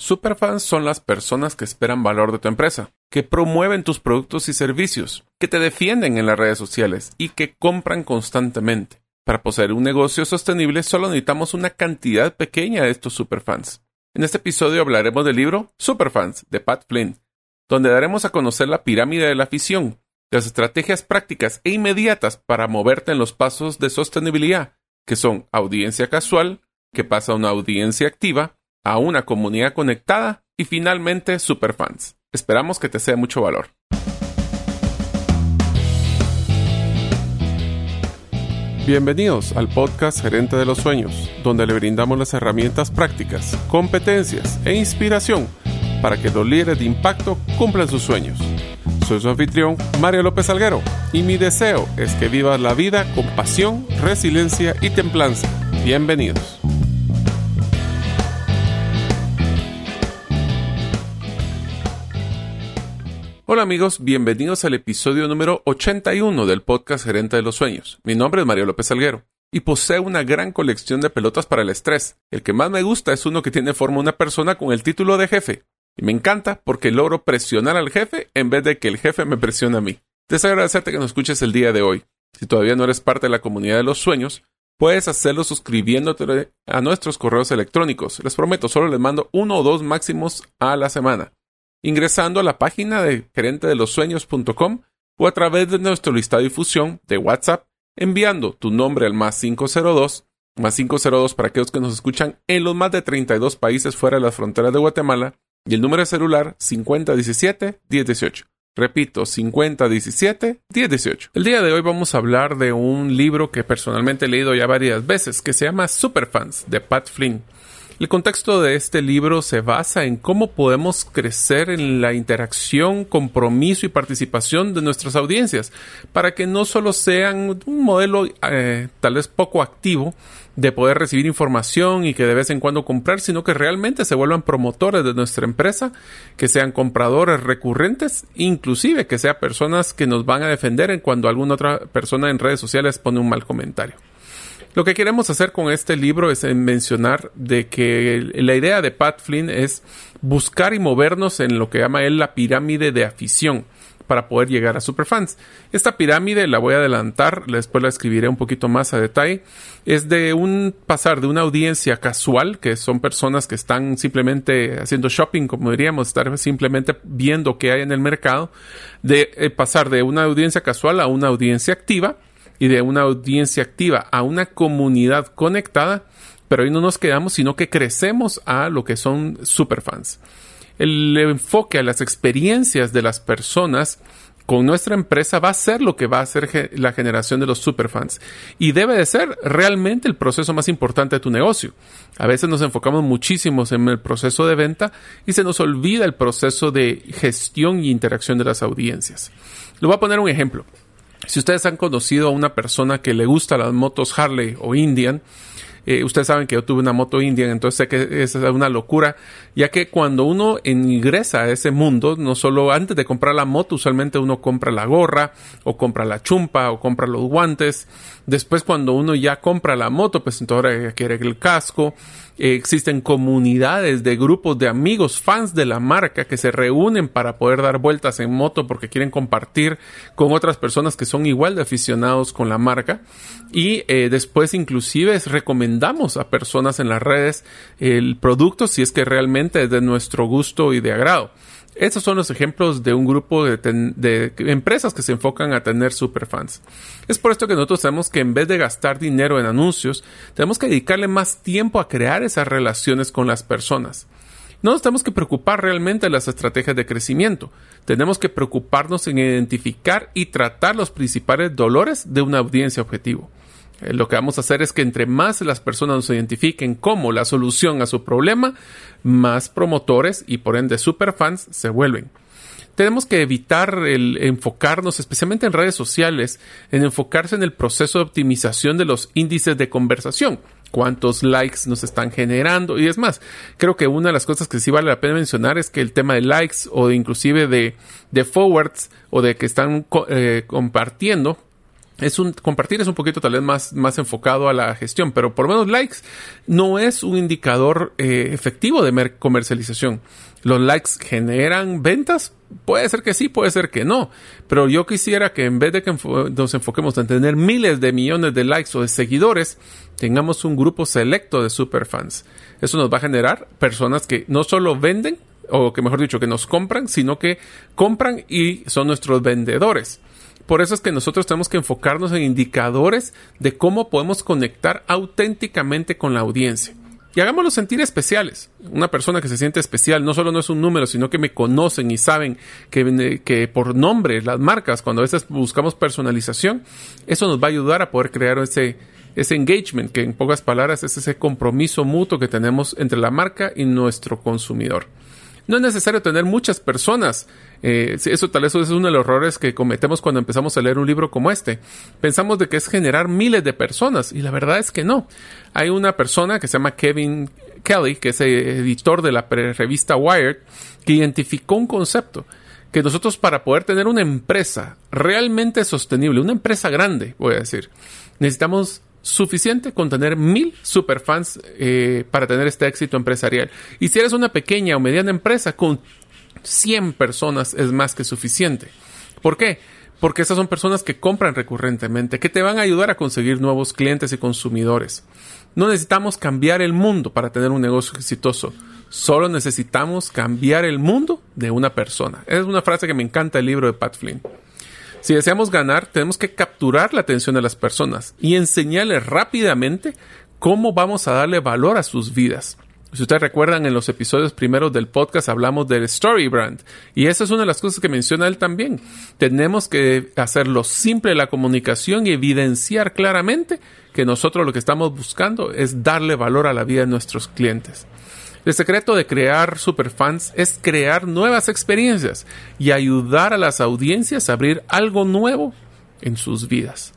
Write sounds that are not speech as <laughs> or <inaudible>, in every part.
Superfans son las personas que esperan valor de tu empresa, que promueven tus productos y servicios, que te defienden en las redes sociales y que compran constantemente. Para poseer un negocio sostenible solo necesitamos una cantidad pequeña de estos superfans. En este episodio hablaremos del libro Superfans de Pat Flynn, donde daremos a conocer la pirámide de la afición, las estrategias prácticas e inmediatas para moverte en los pasos de sostenibilidad, que son audiencia casual, que pasa a una audiencia activa, a una comunidad conectada y finalmente superfans. Esperamos que te sea mucho valor. Bienvenidos al podcast Gerente de los Sueños, donde le brindamos las herramientas prácticas, competencias e inspiración para que los líderes de impacto cumplan sus sueños. Soy su anfitrión, Mario López Alguero, y mi deseo es que vivas la vida con pasión, resiliencia y templanza. Bienvenidos. Hola amigos, bienvenidos al episodio número 81 del podcast Gerente de los Sueños. Mi nombre es Mario López Alguero y poseo una gran colección de pelotas para el estrés. El que más me gusta es uno que tiene forma una persona con el título de jefe. Y me encanta porque logro presionar al jefe en vez de que el jefe me presione a mí. Deseo agradecerte que nos escuches el día de hoy. Si todavía no eres parte de la comunidad de los sueños, puedes hacerlo suscribiéndote a nuestros correos electrónicos. Les prometo, solo les mando uno o dos máximos a la semana ingresando a la página de gerente de los sueños.com o a través de nuestro listado de difusión de WhatsApp enviando tu nombre al más 502, más 502 para aquellos que nos escuchan en los más de 32 países fuera de las fronteras de Guatemala y el número de celular 5017-1018. Repito, 5017-1018. El día de hoy vamos a hablar de un libro que personalmente he leído ya varias veces que se llama Superfans de Pat Flynn. El contexto de este libro se basa en cómo podemos crecer en la interacción, compromiso y participación de nuestras audiencias, para que no solo sean un modelo eh, tal vez poco activo de poder recibir información y que de vez en cuando comprar, sino que realmente se vuelvan promotores de nuestra empresa, que sean compradores recurrentes, inclusive que sean personas que nos van a defender en cuando alguna otra persona en redes sociales pone un mal comentario. Lo que queremos hacer con este libro es mencionar de que la idea de Pat Flynn es buscar y movernos en lo que llama él la pirámide de afición para poder llegar a superfans. Esta pirámide la voy a adelantar, después la escribiré un poquito más a detalle. Es de un pasar de una audiencia casual, que son personas que están simplemente haciendo shopping, como diríamos, estar simplemente viendo qué hay en el mercado, de eh, pasar de una audiencia casual a una audiencia activa y de una audiencia activa a una comunidad conectada, pero ahí no nos quedamos, sino que crecemos a lo que son superfans. El enfoque a las experiencias de las personas con nuestra empresa va a ser lo que va a ser la generación de los superfans y debe de ser realmente el proceso más importante de tu negocio. A veces nos enfocamos muchísimo en el proceso de venta y se nos olvida el proceso de gestión y interacción de las audiencias. Le voy a poner un ejemplo. Si ustedes han conocido a una persona que le gusta las motos Harley o Indian, eh, ustedes saben que yo tuve una moto Indian, entonces sé que es una locura, ya que cuando uno ingresa a ese mundo, no solo antes de comprar la moto, usualmente uno compra la gorra, o compra la chumpa, o compra los guantes. Después, cuando uno ya compra la moto, pues entonces ahora quiere el casco, existen comunidades de grupos de amigos, fans de la marca que se reúnen para poder dar vueltas en moto porque quieren compartir con otras personas que son igual de aficionados con la marca. Y eh, después inclusive recomendamos a personas en las redes el producto si es que realmente es de nuestro gusto y de agrado. Estos son los ejemplos de un grupo de, empresas que se enfocan a tener superfans. Es por esto que nosotros tenemos que en vez de gastar dinero en anuncios, tenemos que dedicarle más tiempo a crear esas relaciones con las personas. No nos tenemos que preocupar realmente de las estrategias de crecimiento. Tenemos que preocuparnos en identificar y tratar los principales dolores de una audiencia objetivo. Eh, lo que vamos a hacer es que entre más las personas nos identifiquen como la solución a su problema, más promotores y por ende superfans se vuelven. Tenemos que evitar el enfocarnos, especialmente en redes sociales, en enfocarse en el proceso de optimización de los índices de conversación cuántos likes nos están generando y es más, creo que una de las cosas que sí vale la pena mencionar es que el tema de likes o de inclusive de, forwards o de que están eh, compartiendo es un compartir es un poquito tal vez más, más enfocado a la gestión, pero por lo menos likes no es un indicador eh, efectivo de comercialización. ¿Los likes generan ventas? Puede ser que sí, puede ser que no. Pero yo quisiera que en vez de que nos enfoquemos en tener miles de millones de likes o de seguidores, tengamos un grupo selecto de superfans. Eso nos va a generar personas que no solo venden, o que mejor dicho, que nos compran, sino que compran y son nuestros vendedores. Por eso es que nosotros tenemos que enfocarnos en indicadores de cómo podemos conectar auténticamente con la audiencia. Y hagámoslo sentir especiales. Una persona que se siente especial no solo no es un número, sino que me conocen y saben que, que por nombre, las marcas, cuando a veces buscamos personalización, eso nos va a ayudar a poder crear ese, ese engagement, que en pocas palabras es ese compromiso mutuo que tenemos entre la marca y nuestro consumidor. No es necesario tener muchas personas. Eh, eso tal vez es uno de los errores que cometemos cuando empezamos a leer un libro como este. Pensamos de que es generar miles de personas y la verdad es que no. Hay una persona que se llama Kevin Kelly, que es editor de la revista Wired, que identificó un concepto que nosotros para poder tener una empresa realmente sostenible, una empresa grande, voy a decir, necesitamos suficiente con tener mil superfans eh, para tener este éxito empresarial. Y si eres una pequeña o mediana empresa, con 100 personas es más que suficiente. ¿Por qué? Porque esas son personas que compran recurrentemente, que te van a ayudar a conseguir nuevos clientes y consumidores. No necesitamos cambiar el mundo para tener un negocio exitoso. Solo necesitamos cambiar el mundo de una persona. Es una frase que me encanta el libro de Pat Flynn. Si deseamos ganar, tenemos que capturar la atención de las personas y enseñarles rápidamente cómo vamos a darle valor a sus vidas. Si ustedes recuerdan, en los episodios primeros del podcast hablamos del Story Brand. Y esa es una de las cosas que menciona él también. Tenemos que hacerlo simple la comunicación y evidenciar claramente que nosotros lo que estamos buscando es darle valor a la vida de nuestros clientes. El secreto de crear superfans es crear nuevas experiencias y ayudar a las audiencias a abrir algo nuevo en sus vidas.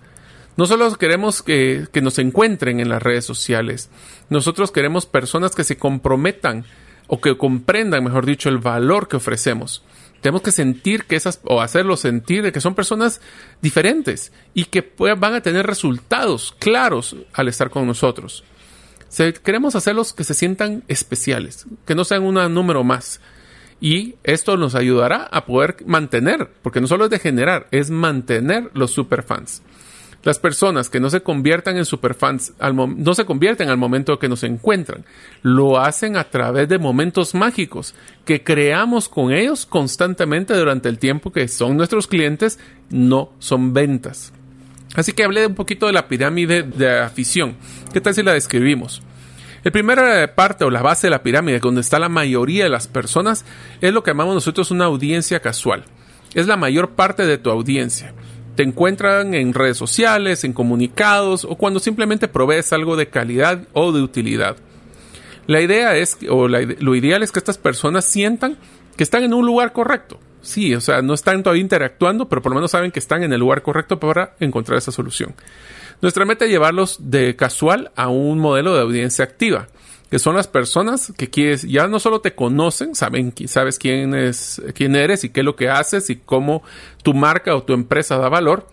No solo queremos que, nos encuentren en las redes sociales, nosotros queremos personas que se comprometan o que comprendan, mejor dicho, el valor que ofrecemos. Tenemos que sentir que esas, o hacerlo sentir de que son personas diferentes y que van a tener resultados claros al estar con nosotros queremos hacerlos que se sientan especiales, que no sean un número más. Y esto nos ayudará a poder mantener, porque no solo es de generar, es mantener los superfans. Las personas que no se conviertan en superfans no se convierten al momento que nos encuentran, lo hacen a través de momentos mágicos que creamos con ellos constantemente durante el tiempo que son nuestros clientes, no son ventas. Así que hablé un poquito de la pirámide de afición. ¿Qué tal si la describimos? La primera parte o la base de la pirámide, donde está la mayoría de las personas, es lo que llamamos nosotros una audiencia casual. Es la mayor parte de tu audiencia. Te encuentran en redes sociales, en comunicados o cuando simplemente provees algo de calidad o de utilidad. La idea es, o lo ideal es que estas personas sientan que están en un lugar correcto, Sí, o sea, no están todavía interactuando, pero por lo menos saben que están en el lugar correcto para encontrar esa solución. Nuestra meta es llevarlos de casual a un modelo de audiencia activa, que son las personas que quieres, ya no solo te conocen, saben, sabes quién es, quién eres y qué es lo que haces y cómo tu marca o tu empresa da valor,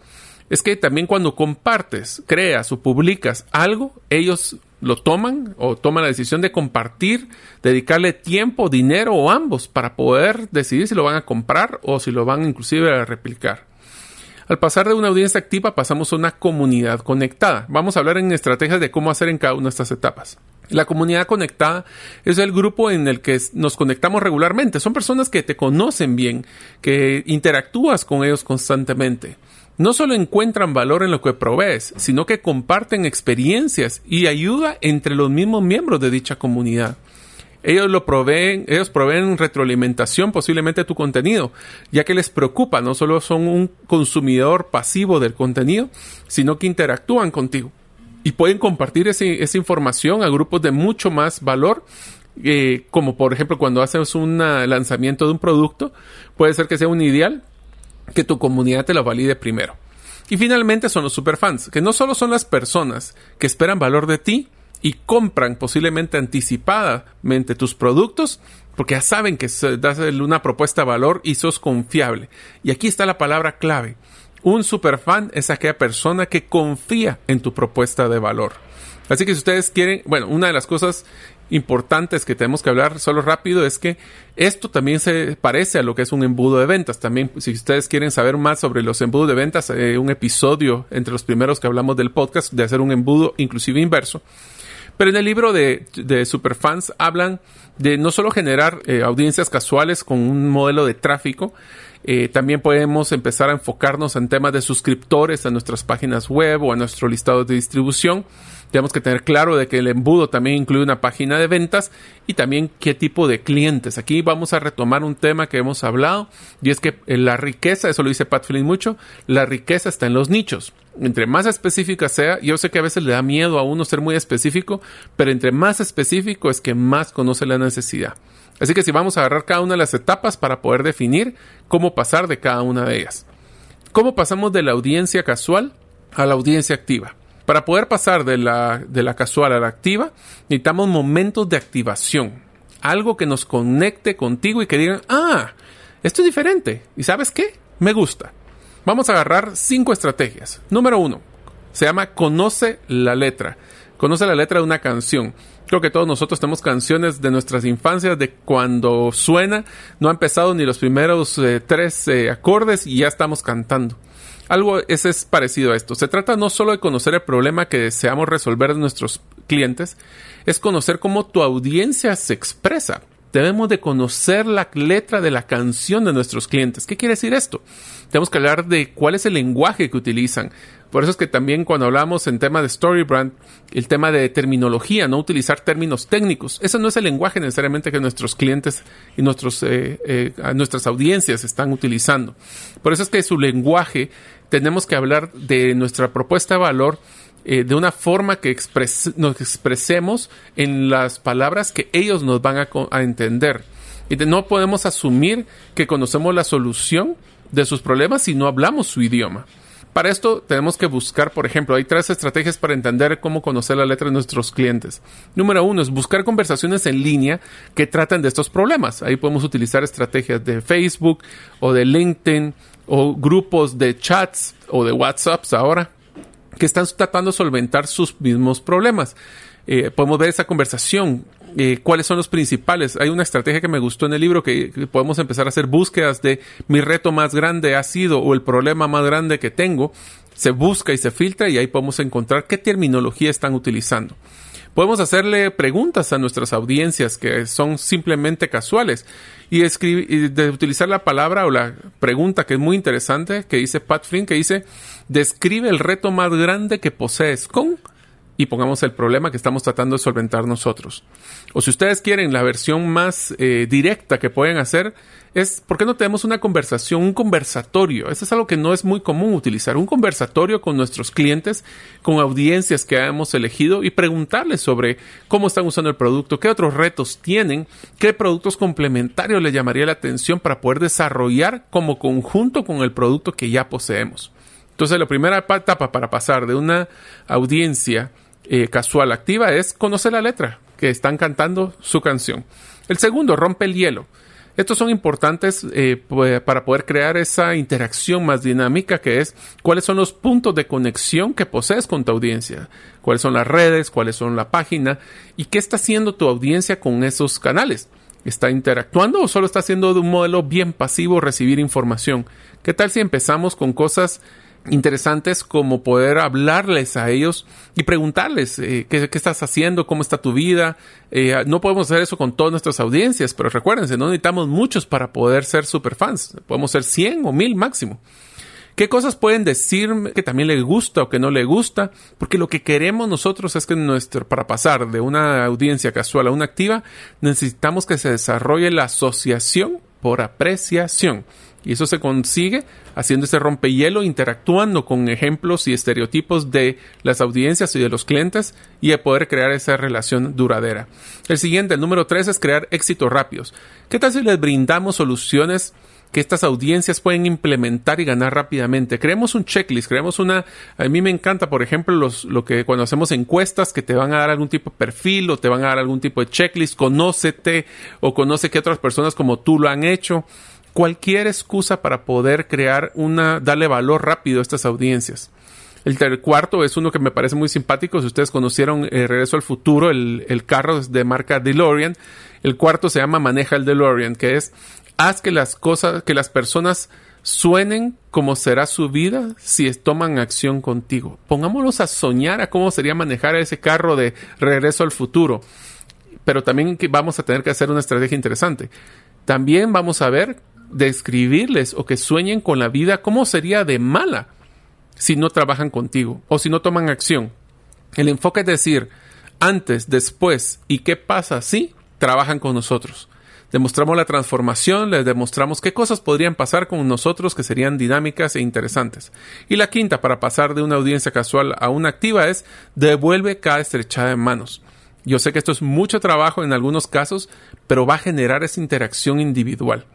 es que también cuando compartes, creas o publicas algo, ellos lo toman o toman la decisión de compartir, dedicarle tiempo, dinero o ambos para poder decidir si lo van a comprar o si lo van inclusive a replicar. Al pasar de una audiencia activa pasamos a una comunidad conectada. Vamos a hablar en estrategias de cómo hacer en cada una de estas etapas. La comunidad conectada es el grupo en el que nos conectamos regularmente. Son personas que te conocen bien, que interactúas con ellos constantemente no solo encuentran valor en lo que provees, sino que comparten experiencias y ayuda entre los mismos miembros de dicha comunidad. Ellos lo proveen, ellos proveen retroalimentación posiblemente a tu contenido, ya que les preocupa, no solo son un consumidor pasivo del contenido, sino que interactúan contigo. Y pueden compartir esa información a grupos de mucho más valor eh, como por ejemplo cuando haces un lanzamiento de un producto, puede ser que sea un ideal, que tu comunidad te lo valide primero. Y finalmente son los superfans, que no solo son las personas que esperan valor de ti y compran posiblemente anticipadamente tus productos, porque ya saben que das una propuesta de valor y sos confiable. Y aquí está la palabra clave. Un superfan es aquella persona que confía en tu propuesta de valor. Así que si ustedes quieren, bueno, una de las cosas importantes que tenemos que hablar solo rápido es que esto también se parece a lo que es un embudo de ventas. También, si ustedes quieren saber más sobre los embudos de ventas, hay un episodio entre los primeros que hablamos del podcast de hacer un embudo inclusive inverso. Pero en el libro de, Superfans hablan de no solo generar eh, audiencias casuales con un modelo de tráfico, eh, también podemos empezar a enfocarnos en temas de suscriptores a nuestras páginas web o a nuestro listado de distribución. Tenemos que tener claro de que el embudo también incluye una página de ventas y también qué tipo de clientes. Aquí vamos a retomar un tema que hemos hablado y es que la riqueza, eso lo dice Pat Flynn mucho, la riqueza está en los nichos. Entre más específica sea, yo sé que a veces le da miedo a uno ser muy específico, pero entre más específico es que más conoce la necesidad. Así que si vamos a agarrar cada una de las etapas para poder definir cómo pasar de cada una de ellas. ¿Cómo pasamos de la audiencia casual a la audiencia activa? Para poder pasar de la, de la casual a la activa, necesitamos momentos de activación. Algo que nos conecte contigo y que digan, ah, esto es diferente. ¿Y sabes qué? Me gusta. Vamos a agarrar cinco estrategias. Número uno, se llama Conoce la letra. Conoce la letra de una canción. Creo que todos nosotros tenemos canciones de nuestras infancias de cuando suena, no ha empezado ni los primeros eh, tres eh, acordes y ya estamos cantando. Algo ese es parecido a esto. Se trata no solo de conocer el problema que deseamos resolver de nuestros clientes, es conocer cómo tu audiencia se expresa. Debemos de conocer la letra de la canción de nuestros clientes. ¿Qué quiere decir esto? Tenemos que hablar de cuál es el lenguaje que utilizan. Por eso es que también cuando hablamos en tema de Storybrand, el tema de terminología, no utilizar términos técnicos. Ese no es el lenguaje necesariamente que nuestros clientes y nuestros, eh, eh, nuestras audiencias están utilizando. Por eso es que su lenguaje tenemos que hablar de nuestra propuesta de valor eh, de una forma que nos expresemos en las palabras que ellos nos van a, entender. Y no podemos asumir que conocemos la solución de sus problemas si no hablamos su idioma. Para esto tenemos que buscar, por ejemplo, hay tres estrategias para entender cómo conocer la letra de nuestros clientes. Número uno es buscar conversaciones en línea que traten de estos problemas. Ahí podemos utilizar estrategias de Facebook o de LinkedIn o grupos de chats o de WhatsApps ahora que están tratando de solventar sus mismos problemas. Eh, podemos ver esa conversación, eh, cuáles son los principales. Hay una estrategia que me gustó en el libro que, que, podemos empezar a hacer búsquedas de mi reto más grande ha sido o el problema más grande que tengo. Se busca y se filtra y ahí podemos encontrar qué terminología están utilizando. Podemos hacerle preguntas a nuestras audiencias que son simplemente casuales y, escribir, de utilizar la palabra o la pregunta que es muy interesante que dice Pat Flynn, que dice, describe el reto más grande que posees con y pongamos el problema que estamos tratando de solventar nosotros. O si ustedes quieren la versión más eh, directa que pueden hacer, es ¿por qué no tenemos una conversación, un conversatorio? Eso es algo que no es muy común utilizar, un conversatorio con nuestros clientes, con audiencias que hemos elegido y preguntarles sobre cómo están usando el producto, qué otros retos tienen, qué productos complementarios les llamaría la atención para poder desarrollar como conjunto con el producto que ya poseemos. Entonces, la primera etapa para pasar de una audiencia eh, casual activa es conocer la letra que están cantando su canción. El segundo, rompe el hielo. Estos son importantes eh, para poder crear esa interacción más dinámica que es cuáles son los puntos de conexión que posees con tu audiencia, cuáles son las redes, cuáles son la página y qué está haciendo tu audiencia con esos canales. ¿Está interactuando o solo está haciendo de un modelo bien pasivo recibir información? ¿Qué tal si empezamos con cosas interesantes como poder hablarles a ellos y preguntarles eh, ¿qué, estás haciendo, cómo está tu vida. Eh, no podemos hacer eso con todas nuestras audiencias, pero recuérdense, no necesitamos muchos para poder ser superfans. Podemos ser 100 o 1000 máximo. ¿Qué cosas pueden decir que también le gusta o que no le gusta? Porque lo que queremos nosotros es que para pasar de una audiencia casual a una activa, necesitamos que se desarrolle la asociación por apreciación. Y eso se consigue haciendo ese rompehielo, interactuando con ejemplos y estereotipos de las audiencias y de los clientes y de poder crear esa relación duradera. El siguiente, el número tres, es crear éxitos rápidos. ¿Qué tal si les brindamos soluciones que estas audiencias pueden implementar y ganar rápidamente. Creemos un checklist, creemos una... A mí me encanta, por ejemplo, los, lo que cuando hacemos encuestas que te van a dar algún tipo de perfil o te van a dar algún tipo de checklist, conócete o conoce que otras personas como tú lo han hecho cualquier excusa para poder crear una, darle valor rápido a estas audiencias. El cuarto es uno que me parece muy simpático. Si ustedes conocieron eh, Regreso al Futuro, el, el carro de marca DeLorean, el cuarto se llama Maneja el DeLorean, que es haz que las cosas, que las personas suenen como será su vida si toman acción contigo. Pongámonos a soñar a cómo sería manejar ese carro de regreso al futuro. Pero también vamos a tener que hacer una estrategia interesante. También vamos a ver describirles o que sueñen con la vida cómo sería de mala si no trabajan contigo o si no toman acción. El enfoque es decir, antes, después y qué pasa si trabajan con nosotros. Demostramos la transformación, les demostramos qué cosas podrían pasar con nosotros que serían dinámicas e interesantes. Y la quinta, para pasar de una audiencia casual a una activa, es devuelve cada estrechada en manos. Yo sé que esto es mucho trabajo en algunos casos, pero va a generar esa interacción individual.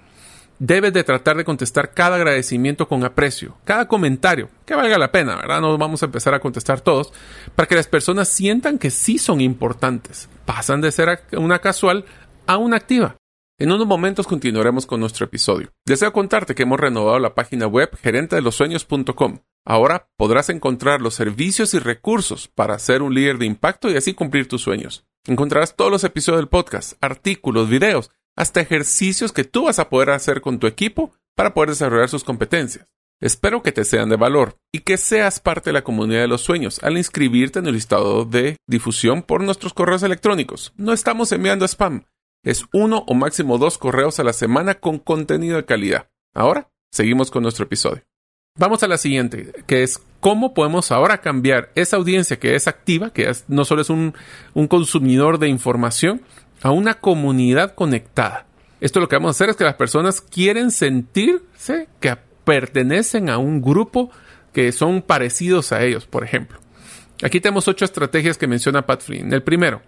Debes de tratar de contestar cada agradecimiento con aprecio, cada comentario, que valga la pena, ¿verdad? No vamos a empezar a contestar todos, para que las personas sientan que sí son importantes. Pasan de ser una casual a una activa. En unos momentos continuaremos con nuestro episodio. Deseo contarte que hemos renovado la página web gerentedelosueños.com. Ahora podrás encontrar los servicios y recursos para ser un líder de impacto y así cumplir tus sueños. Encontrarás todos los episodios del podcast, artículos, videos, hasta ejercicios que tú vas a poder hacer con tu equipo para poder desarrollar sus competencias. Espero que te sean de valor y que seas parte de la comunidad de los sueños al inscribirte en el listado de difusión por nuestros correos electrónicos. No estamos enviando spam es uno o máximo dos correos a la semana con contenido de calidad. Ahora, seguimos con nuestro episodio. Vamos a la siguiente, que es cómo podemos ahora cambiar esa audiencia que es activa, que no solo es un, un consumidor de información, a una comunidad conectada. Esto lo que vamos a hacer es que las personas quieren sentirse que pertenecen a un grupo que son parecidos a ellos, por ejemplo. Aquí tenemos ocho estrategias que menciona Pat Flynn. El primero,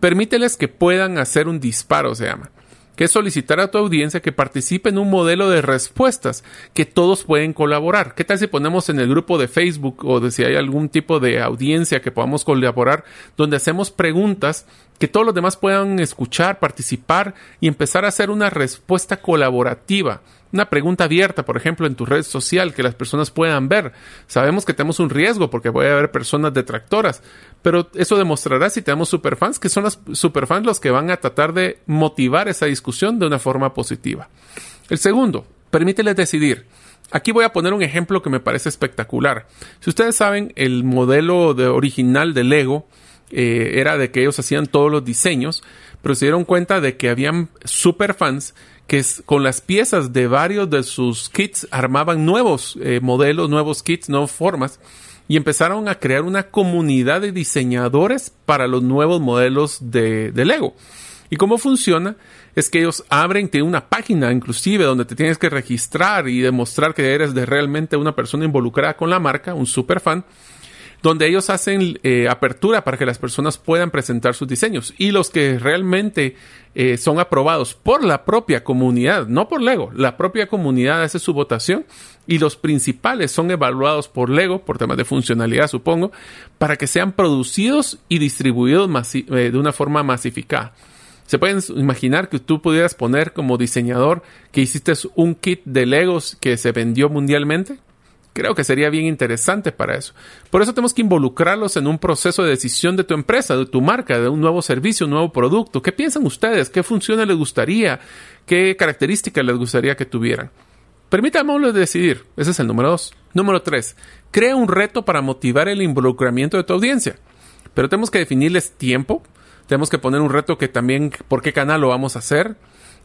Permíteles que puedan hacer un disparo, se llama que es solicitar a tu audiencia que participe en un modelo de respuestas que todos pueden colaborar. ¿Qué tal si ponemos en el grupo de Facebook o de si hay algún tipo de audiencia que podamos colaborar donde hacemos preguntas que todos los demás puedan escuchar, participar y empezar a hacer una respuesta colaborativa una pregunta abierta, por ejemplo, en tu red social que las personas puedan ver. Sabemos que tenemos un riesgo porque puede haber personas detractoras, pero eso demostrará si tenemos superfans que son los superfans los que van a tratar de motivar esa discusión de una forma positiva. El segundo, permíteles decidir. Aquí voy a poner un ejemplo que me parece espectacular. Si ustedes saben, el modelo de original de Lego eh, era de que ellos hacían todos los diseños, pero se dieron cuenta de que habían superfans que con las piezas de varios de sus kits armaban nuevos eh, modelos, nuevos kits, nuevas formas y empezaron a crear una comunidad de diseñadores para los nuevos modelos de, Lego. ¿Y cómo funciona? Es que ellos abren, tienen una página inclusive donde te tienes que registrar y demostrar que eres de realmente una persona involucrada con la marca, un super fan donde ellos hacen eh, apertura para que las personas puedan presentar sus diseños y los que realmente eh, son aprobados por la propia comunidad, no por Lego, la propia comunidad hace su votación y los principales son evaluados por Lego, por temas de funcionalidad supongo, para que sean producidos y distribuidos eh, de una forma masificada. Se pueden imaginar que tú pudieras poner como diseñador que hiciste un kit de Legos que se vendió mundialmente creo que sería bien interesante para eso. Por eso tenemos que involucrarlos en un proceso de decisión de tu empresa, de tu marca, de un nuevo servicio, un nuevo producto. ¿Qué piensan ustedes? ¿Qué funciones les gustaría? ¿Qué características les gustaría que tuvieran? Permítanmelo decidir. Ese es el número dos. Número tres. Crea un reto para motivar el involucramiento de tu audiencia. Pero tenemos que definirles tiempo. Tenemos que poner un reto que también por qué canal lo vamos a hacer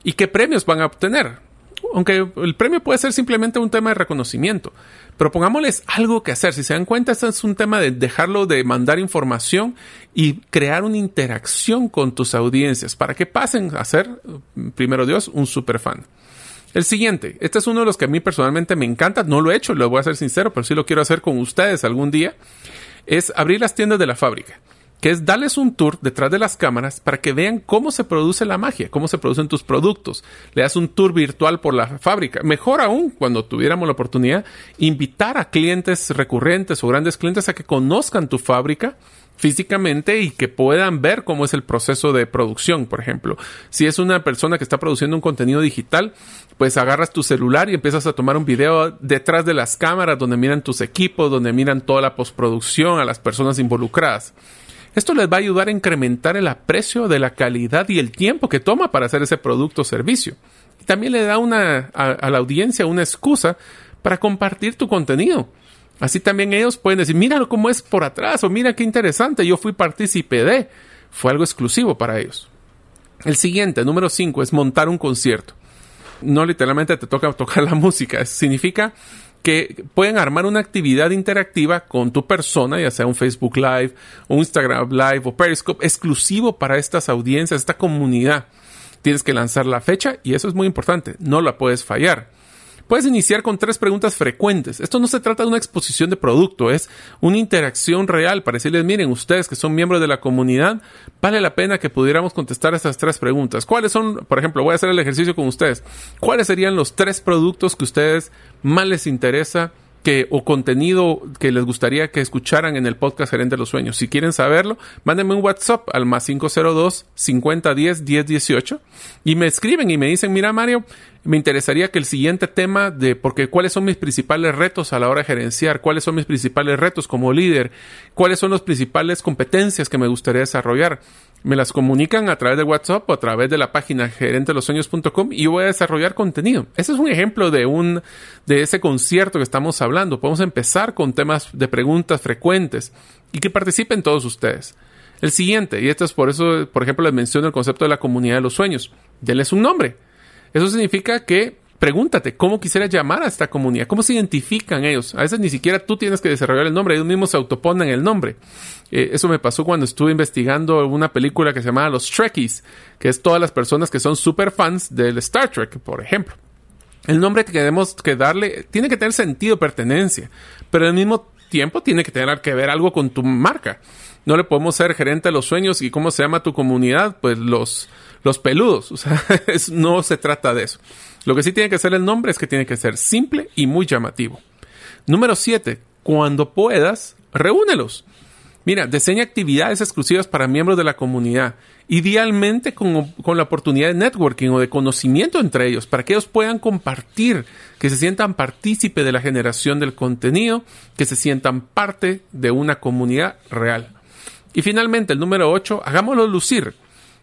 y qué premios van a obtener aunque el premio puede ser simplemente un tema de reconocimiento, pero pongámosles algo que hacer. Si se dan cuenta, este es un tema de dejarlo de mandar información y crear una interacción con tus audiencias para que pasen a ser, primero Dios, un super fan. El siguiente, este es uno de los que a mí personalmente me encanta, no lo he hecho, lo voy a ser sincero, pero sí lo quiero hacer con ustedes algún día, es abrir las tiendas de la fábrica que es darles un tour detrás de las cámaras para que vean cómo se produce la magia, cómo se producen tus productos. Le das un tour virtual por la fábrica. Mejor aún, cuando tuviéramos la oportunidad, invitar a clientes recurrentes o grandes clientes a que conozcan tu fábrica físicamente y que puedan ver cómo es el proceso de producción, por ejemplo. Si es una persona que está produciendo un contenido digital, pues agarras tu celular y empiezas a tomar un video detrás de las cámaras donde miran tus equipos, donde miran toda la postproducción, a las personas involucradas. Esto les va a ayudar a incrementar el aprecio de la calidad y el tiempo que toma para hacer ese producto o servicio. Y también le da una, a, la audiencia una excusa para compartir tu contenido. Así también ellos pueden decir, míralo cómo es por atrás, o mira qué interesante, yo fui partícipe de. Fue algo exclusivo para ellos. El siguiente, número 5, es montar un concierto. No literalmente te toca tocar la <laughs> música, significa que pueden armar una actividad interactiva con tu persona, ya sea un Facebook Live, un Instagram Live o Periscope, exclusivo para estas audiencias, esta comunidad. Tienes que lanzar la fecha y eso es muy importante, no la puedes fallar. Puedes iniciar con tres preguntas frecuentes. Esto no se trata de una exposición de producto, es una interacción real para decirles, miren, ustedes que son miembros de la comunidad, vale la pena que pudiéramos contestar estas tres preguntas. ¿Cuáles son, por ejemplo, voy a hacer el ejercicio con ustedes, cuáles serían los tres productos que ustedes más les interesa que, o contenido que les gustaría que escucharan en el podcast Gerente de los Sueños. Si quieren saberlo, mándenme un WhatsApp al más 502 5010 1018 y me escriben y me dicen, mira Mario, me interesaría que el siguiente tema de, porque cuáles son mis principales retos a la hora de gerenciar, cuáles son mis principales retos como líder, cuáles son las principales competencias que me gustaría desarrollar me las comunican a través de WhatsApp o a través de la página gerentelosueños.com y voy a desarrollar contenido. Ese es un ejemplo de un de ese concierto que estamos hablando. Podemos empezar con temas de preguntas frecuentes y que participen todos ustedes. El siguiente, y esto es por eso, por ejemplo, les menciono el concepto de la comunidad de los sueños. Denles un nombre. Eso significa que pregúntate cómo quisiera llamar a esta comunidad, cómo se identifican ellos. A veces ni siquiera tú tienes que desarrollar el nombre, ellos mismos se autoponen el nombre. Eh, eso me pasó cuando estuve investigando una película que se llamaba Los Trekkies, que es todas las personas que son super fans del Star Trek, por ejemplo. El nombre que tenemos que darle tiene que tener sentido, pertenencia, pero al mismo tiempo tiene que tener que ver algo con tu marca. No le podemos ser gerente de los sueños y cómo se llama tu comunidad, pues los, los peludos. <laughs> O sea, no se trata de eso. Lo que sí tiene que ser el nombre es que tiene que ser simple y muy llamativo. Número 7. Cuando puedas, reúnelos. Mira, diseña actividades exclusivas para miembros de la comunidad, idealmente con, con, la oportunidad de networking o de conocimiento entre ellos, para que ellos puedan compartir, que se sientan partícipe de la generación del contenido, que se sientan parte de una comunidad real. Y finalmente, el número 8, hagámoslo lucir.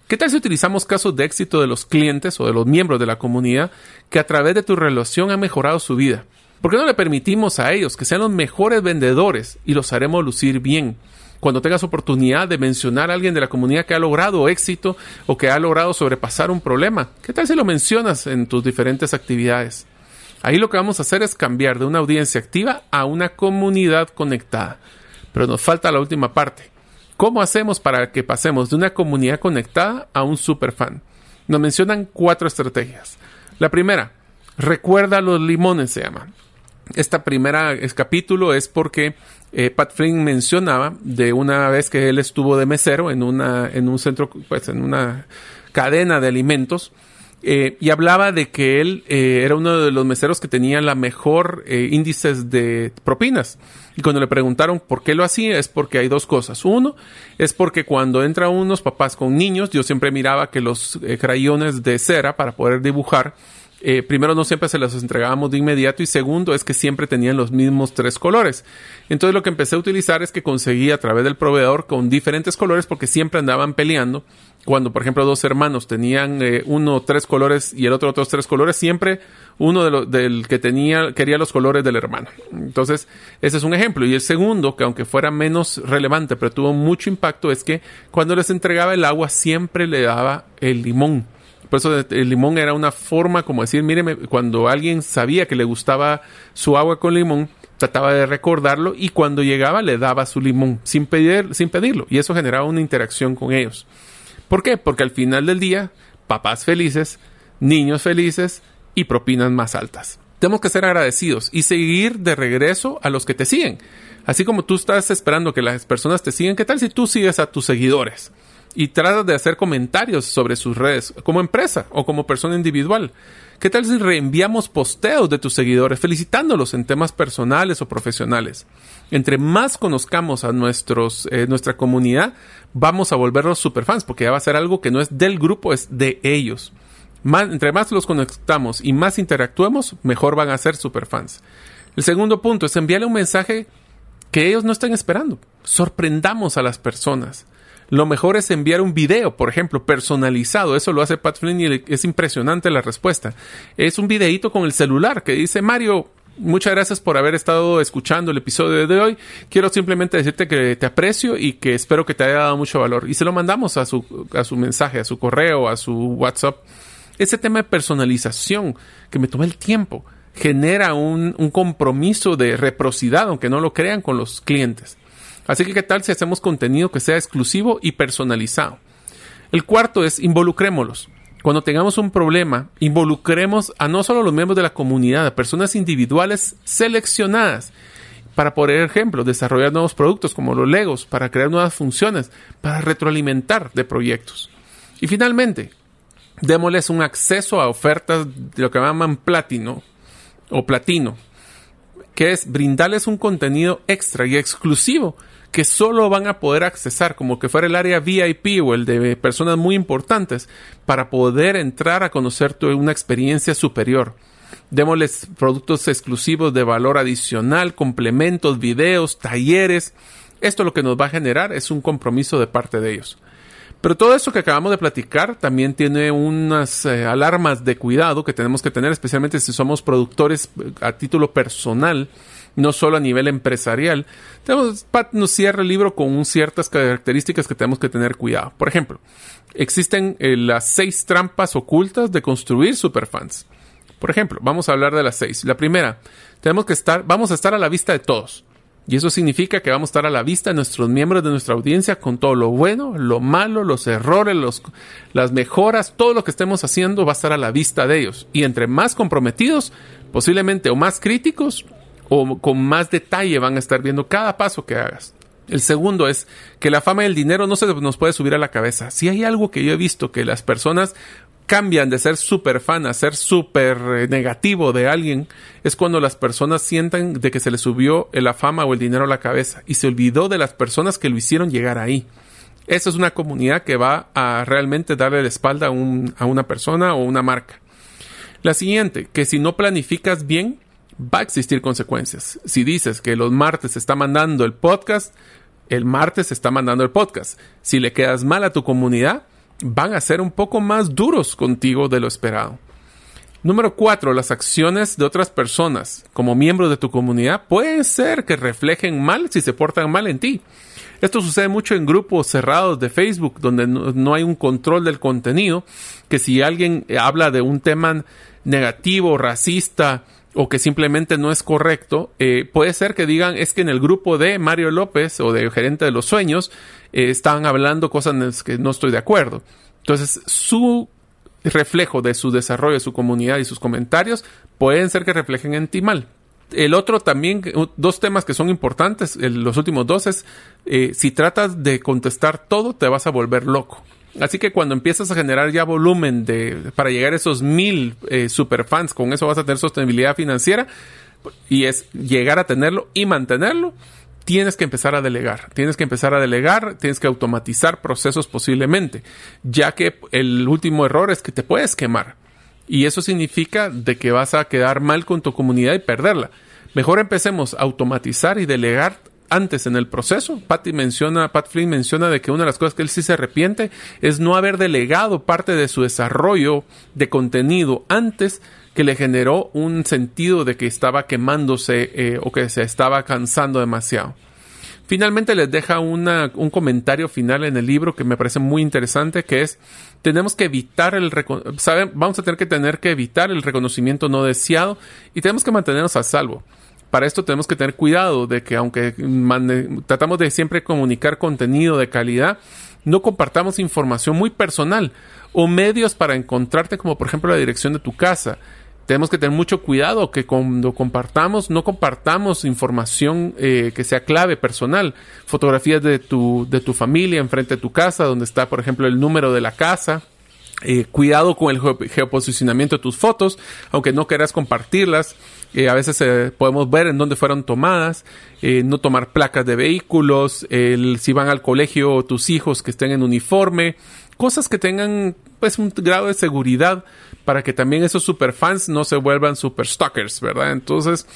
¿Qué tal si utilizamos casos de éxito de los clientes o de los miembros de la comunidad que a través de tu relación han mejorado su vida? ¿Por qué no le permitimos a ellos que sean los mejores vendedores y los haremos lucir bien? Cuando tengas oportunidad de mencionar a alguien de la comunidad que ha logrado éxito o que ha logrado sobrepasar un problema, ¿qué tal si lo mencionas en tus diferentes actividades? Ahí lo que vamos a hacer es cambiar de una audiencia activa a una comunidad conectada. Pero nos falta la última parte ¿Cómo hacemos para que pasemos de una comunidad conectada a un superfan? Nos mencionan cuatro estrategias. La primera, recuerda los limones se llama. Esta primera capítulo es porque eh, Pat Flynn mencionaba de una vez que él estuvo de mesero en una en un centro pues en una cadena de alimentos eh, y hablaba de que él eh, era uno de los meseros que tenía la mejor índices de propinas. Y cuando le preguntaron por qué lo hacía, es porque hay dos cosas. Uno, es porque cuando entran unos papás con niños, yo siempre miraba que los crayones de cera para poder dibujar, primero no siempre se los entregábamos de inmediato y segundo es que siempre tenían los mismos tres colores. Entonces lo que empecé a utilizar es que conseguí a través del proveedor con diferentes colores porque siempre andaban peleando cuando, por ejemplo, dos hermanos tenían eh, uno tres colores y el otro otros tres colores, siempre uno de del que tenía quería los colores del hermano. Entonces, ese es un ejemplo. Y el segundo, que aunque fuera menos relevante, pero tuvo mucho impacto, es que cuando les entregaba el agua siempre le daba el limón. Por eso el limón era una forma como decir, míreme, cuando alguien sabía que le gustaba su agua con limón, trataba de recordarlo y cuando llegaba le daba su limón sin, pedir, sin pedirlo. Y eso generaba una interacción con ellos. ¿Por qué? Porque al final del día, papás felices, niños felices y propinas más altas. Tenemos que ser agradecidos y seguir de regreso a los que te siguen. Así como tú estás esperando que las personas te sigan, ¿qué tal si tú sigues a tus seguidores? Y tratas de hacer comentarios sobre sus redes como empresa o como persona individual. ¿Qué tal si reenviamos posteos de tus seguidores felicitándolos en temas personales o profesionales? Entre más conozcamos a nuestros, eh, nuestra comunidad, vamos a volverlos superfans porque ya va a ser algo que no es del grupo, es de ellos. entre más los conectamos y más interactuemos, mejor van a ser superfans. El segundo punto es enviarle un mensaje que ellos no están esperando. Sorprendamos a las personas. Lo mejor es enviar un video, por ejemplo, personalizado. Eso lo hace Pat Flynn y es impresionante la respuesta. Es un videíto con el celular que dice, Mario, muchas gracias por haber estado escuchando el episodio de hoy. Quiero simplemente decirte que te aprecio y que espero que te haya dado mucho valor. Y se lo mandamos a su, a su mensaje, a su correo, a su WhatsApp. Ese tema de personalización que me tomé el tiempo genera un, un compromiso de reciprocidad, aunque no lo crean, con los clientes. Así que, ¿qué tal si hacemos contenido que sea exclusivo y personalizado? El cuarto es involucrémoslos. Cuando tengamos un problema, involucremos a no solo los miembros de la comunidad, a personas individuales seleccionadas para, por ejemplo, desarrollar nuevos productos como los Legos, para crear nuevas funciones, para retroalimentar de proyectos. Y finalmente, démosles un acceso a ofertas de lo que llaman platino o platino, que es brindarles un contenido extra y exclusivo que solo van a poder accesar como que fuera el área VIP o el de personas muy importantes para poder entrar a conocer una experiencia superior. Démosles productos exclusivos de valor adicional, complementos, videos, talleres. Esto lo que nos va a generar es un compromiso de parte de ellos. Pero todo eso que acabamos de platicar también tiene unas eh, alarmas de cuidado que tenemos que tener, especialmente si somos productores eh, a título personal no solo a nivel empresarial. Tenemos, Pat nos cierra el libro con ciertas características que tenemos que tener cuidado. Por ejemplo, existen eh, las seis trampas ocultas de construir superfans. Por ejemplo, vamos a hablar de las seis. La primera, tenemos que estar, vamos a estar a la vista de todos. Y eso significa que vamos a estar a la vista de nuestros miembros de nuestra audiencia con todo lo bueno, lo malo, los errores, los, las mejoras, todo lo que estemos haciendo va a estar a la vista de ellos. Y entre más comprometidos, posiblemente o más críticos, o con más detalle van a estar viendo cada paso que hagas. El segundo es que la fama y el dinero no se nos puede subir a la cabeza. Si hay algo que yo he visto que las personas cambian de ser súper fan a ser súper eh, negativo de alguien, es cuando las personas sientan de que se les subió la fama o el dinero a la cabeza y se olvidó de las personas que lo hicieron llegar ahí. Esa es una comunidad que va a realmente darle la espalda a, a una persona o una marca. La siguiente, que si no planificas bien, va a existir consecuencias. Si dices que los martes está mandando el podcast, el martes está mandando el podcast. Si le quedas mal a tu comunidad, van a ser un poco más duros contigo de lo esperado. Número cuatro, las acciones de otras personas como miembros de tu comunidad pueden ser que reflejen mal si se portan mal en ti. Esto sucede mucho en grupos cerrados de Facebook donde no, no hay un control del contenido, que si alguien habla de un tema negativo, racista, o que simplemente no es correcto, eh, puede ser que digan es que en el grupo de Mario López o de Gerente de los Sueños eh, están hablando cosas en las que no estoy de acuerdo. Entonces, su reflejo de su desarrollo, de su comunidad y sus comentarios pueden ser que reflejen en ti mal. El otro también, dos temas que son importantes, los últimos dos es, eh, si tratas de contestar todo, te vas a volver loco. Así que cuando empiezas a generar ya volumen de, para llegar a esos mil eh, superfans, con eso vas a tener sostenibilidad financiera y es llegar a tenerlo y mantenerlo. Tienes que empezar a delegar, tienes que empezar a delegar, tienes que automatizar procesos posiblemente, ya que el último error es que te puedes quemar. Y eso significa de que vas a quedar mal con tu comunidad y perderla. Mejor empecemos a automatizar y delegar antes en el proceso. Patty menciona, Pat Flynn menciona de que una de las cosas que él sí se arrepiente es no haber delegado parte de su desarrollo de contenido antes que le generó un sentido de que estaba quemándose eh, o que se estaba cansando demasiado. Finalmente les deja una, un comentario final en el libro que me parece muy interesante, que es tenemos que evitar el vamos a tener que tener que evitar el reconocimiento no deseado y tenemos que mantenernos a salvo para esto tenemos que tener cuidado de que aunque tratamos de siempre comunicar contenido de calidad, no compartamos información muy personal o medios para encontrarte como por ejemplo la dirección de tu casa. tenemos que tener mucho cuidado que cuando compartamos, no compartamos información eh, que sea clave personal. Fotografías de tu, de tu familia enfrente de tu casa, donde está, por ejemplo, el número de la casa. Eh, cuidado con el geoposicionamiento de tus fotos, aunque no quieras compartirlas. Eh, a veces podemos ver en dónde fueron tomadas. no tomar placas de vehículos. El, si van al colegio tus hijos que estén en uniforme. Cosas que tengan pues un grado de seguridad para que también esos superfans no se vuelvan super stalkers, ¿verdad? Entonces,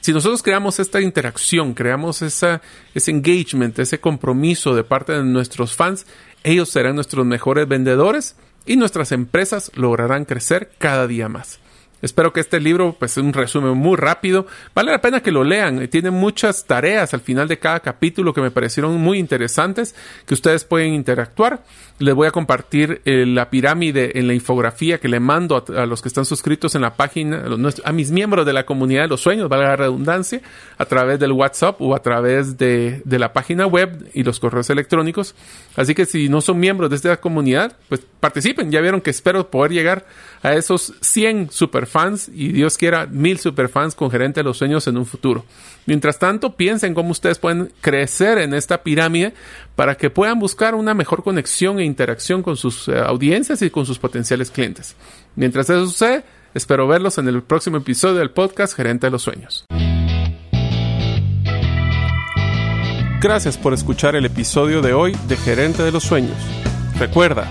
si nosotros creamos esta interacción, creamos ese engagement, ese compromiso de parte de nuestros fans, ellos serán nuestros mejores vendedores y nuestras empresas lograrán crecer cada día más. Espero que este libro, pues es un resumen muy rápido, vale la pena que lo lean. Tiene muchas tareas al final de cada capítulo que me parecieron muy interesantes, que ustedes pueden interactuar. Les voy a compartir eh, la pirámide en la infografía que le mando a, los que están suscritos en la página, a, mis miembros de la comunidad de los sueños, vale la redundancia, a través del WhatsApp o a través de, la página web y los correos electrónicos. Así que si no son miembros de esta comunidad, pues participen. Ya vieron que espero poder llegar a esos 100 superfans y Dios quiera mil superfans con gerente de los sueños en un futuro. Mientras tanto, piensen cómo ustedes pueden crecer en esta pirámide para que puedan buscar una mejor conexión e interacción con sus eh, audiencias y con sus potenciales clientes. Mientras eso sucede, espero verlos en el próximo episodio del podcast Gerente de los Sueños. Gracias por escuchar el episodio de hoy de Gerente de los Sueños. Recuerda,